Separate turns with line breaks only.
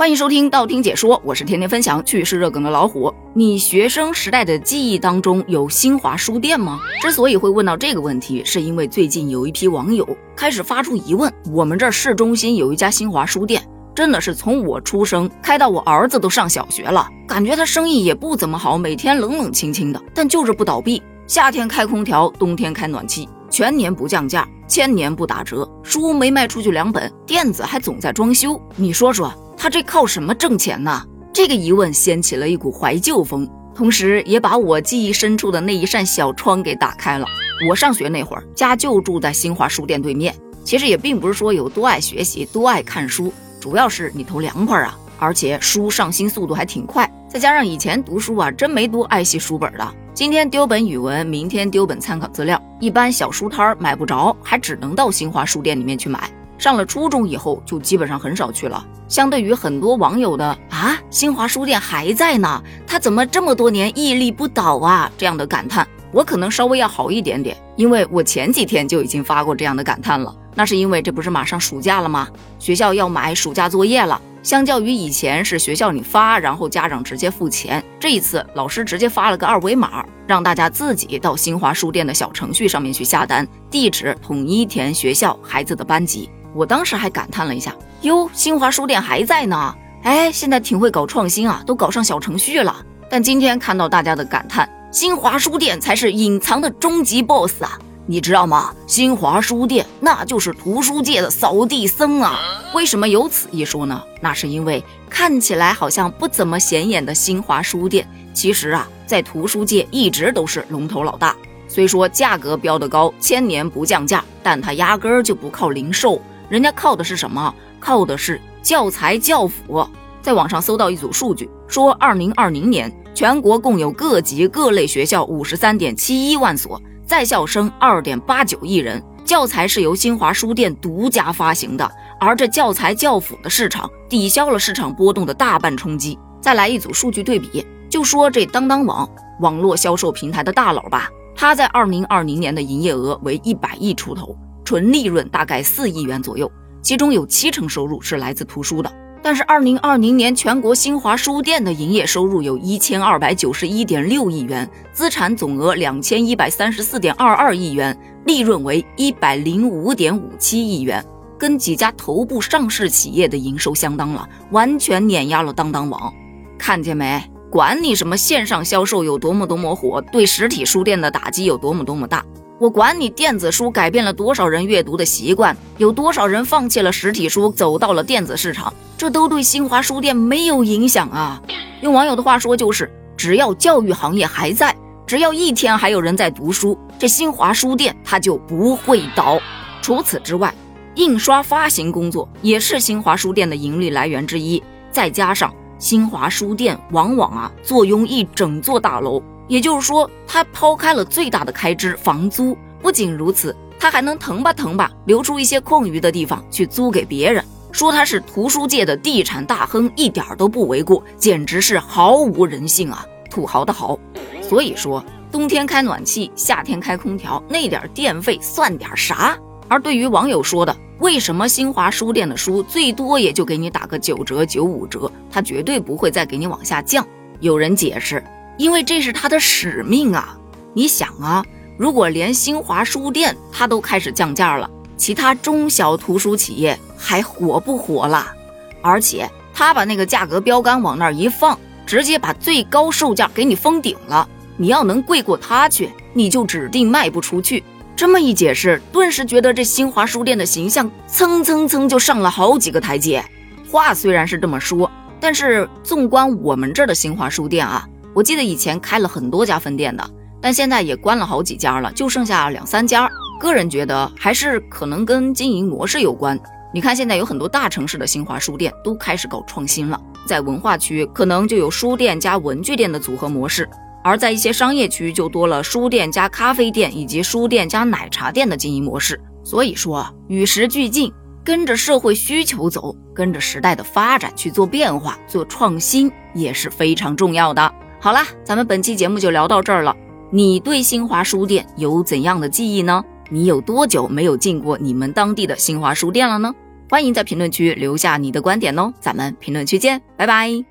欢迎收听道听解说，我是天天分享趣事热梗的老虎。你学生时代的记忆当中有新华书店吗？之所以会问到这个问题，是因为最近有一批网友开始发出疑问：我们这儿市中心有一家新华书店，真的是从我出生开到我儿子都上小学了，感觉他生意也不怎么好，每天冷冷清清的，但就是不倒闭。夏天开空调，冬天开暖气，全年不降价，千年不打折，书没卖出去两本，店子还总在装修，你说说。他这靠什么挣钱呢？这个疑问掀起了一股怀旧风，同时也把我记忆深处的那一扇小窗给打开了。我上学那会儿，家就住在新华书店对面。其实也并不是说有多爱学习、多爱看书，主要是你头凉快啊，而且书上新速度还挺快。再加上以前读书啊，真没多爱惜书本的。今天丢本语文，明天丢本参考资料，一般小书摊儿买不着，还只能到新华书店里面去买。上了初中以后，就基本上很少去了。相对于很多网友的啊，新华书店还在呢，他怎么这么多年屹立不倒啊？这样的感叹，我可能稍微要好一点点，因为我前几天就已经发过这样的感叹了。那是因为这不是马上暑假了吗？学校要买暑假作业了。相较于以前是学校里发，然后家长直接付钱，这一次老师直接发了个二维码，让大家自己到新华书店的小程序上面去下单，地址统一填学校孩子的班级。我当时还感叹了一下，哟，新华书店还在呢，哎，现在挺会搞创新啊，都搞上小程序了。但今天看到大家的感叹，新华书店才是隐藏的终极 BOSS 啊，你知道吗？新华书店那就是图书界的扫地僧啊。为什么有此一说呢？那是因为看起来好像不怎么显眼的新华书店，其实啊，在图书界一直都是龙头老大。虽说价格标得高，千年不降价，但它压根儿就不靠零售。人家靠的是什么？靠的是教材教辅。在网上搜到一组数据，说二零二零年全国共有各级各类学校五十三点七一万所，在校生二点八九亿人。教材是由新华书店独家发行的，而这教材教辅的市场抵消了市场波动的大半冲击。再来一组数据对比，就说这当当网网络销售平台的大佬吧，他在二零二零年的营业额为一百亿出头。纯利润大概四亿元左右，其中有七成收入是来自图书的。但是，二零二零年全国新华书店的营业收入有一千二百九十一点六亿元，资产总额两千一百三十四点二二亿元，利润为一百零五点五七亿元，跟几家头部上市企业的营收相当了，完全碾压了当当网。看见没？管你什么线上销售有多么多么火，对实体书店的打击有多么多么大。我管你电子书改变了多少人阅读的习惯，有多少人放弃了实体书走到了电子市场，这都对新华书店没有影响啊。用网友的话说就是，只要教育行业还在，只要一天还有人在读书，这新华书店它就不会倒。除此之外，印刷发行工作也是新华书店的盈利来源之一。再加上新华书店往往啊坐拥一整座大楼。也就是说，他抛开了最大的开支房租。不仅如此，他还能腾吧腾吧留出一些空余的地方去租给别人。说他是图书界的地产大亨，一点都不为过，简直是毫无人性啊！土豪的豪。所以说，冬天开暖气，夏天开空调，那点电费算点啥？而对于网友说的，为什么新华书店的书最多也就给你打个九折、九五折，他绝对不会再给你往下降？有人解释。因为这是他的使命啊！你想啊，如果连新华书店他都开始降价了，其他中小图书企业还火不火了？而且他把那个价格标杆往那儿一放，直接把最高售价给你封顶了。你要能贵过他去，你就指定卖不出去。这么一解释，顿时觉得这新华书店的形象蹭蹭蹭就上了好几个台阶。话虽然是这么说，但是纵观我们这儿的新华书店啊。我记得以前开了很多家分店的，但现在也关了好几家了，就剩下两三家。个人觉得还是可能跟经营模式有关。你看现在有很多大城市的新华书店都开始搞创新了，在文化区可能就有书店加文具店的组合模式，而在一些商业区就多了书店加咖啡店以及书店加奶茶店的经营模式。所以说，与时俱进，跟着社会需求走，跟着时代的发展去做变化、做创新也是非常重要的。好啦，咱们本期节目就聊到这儿了。你对新华书店有怎样的记忆呢？你有多久没有进过你们当地的新华书店了呢？欢迎在评论区留下你的观点哦，咱们评论区见，拜拜。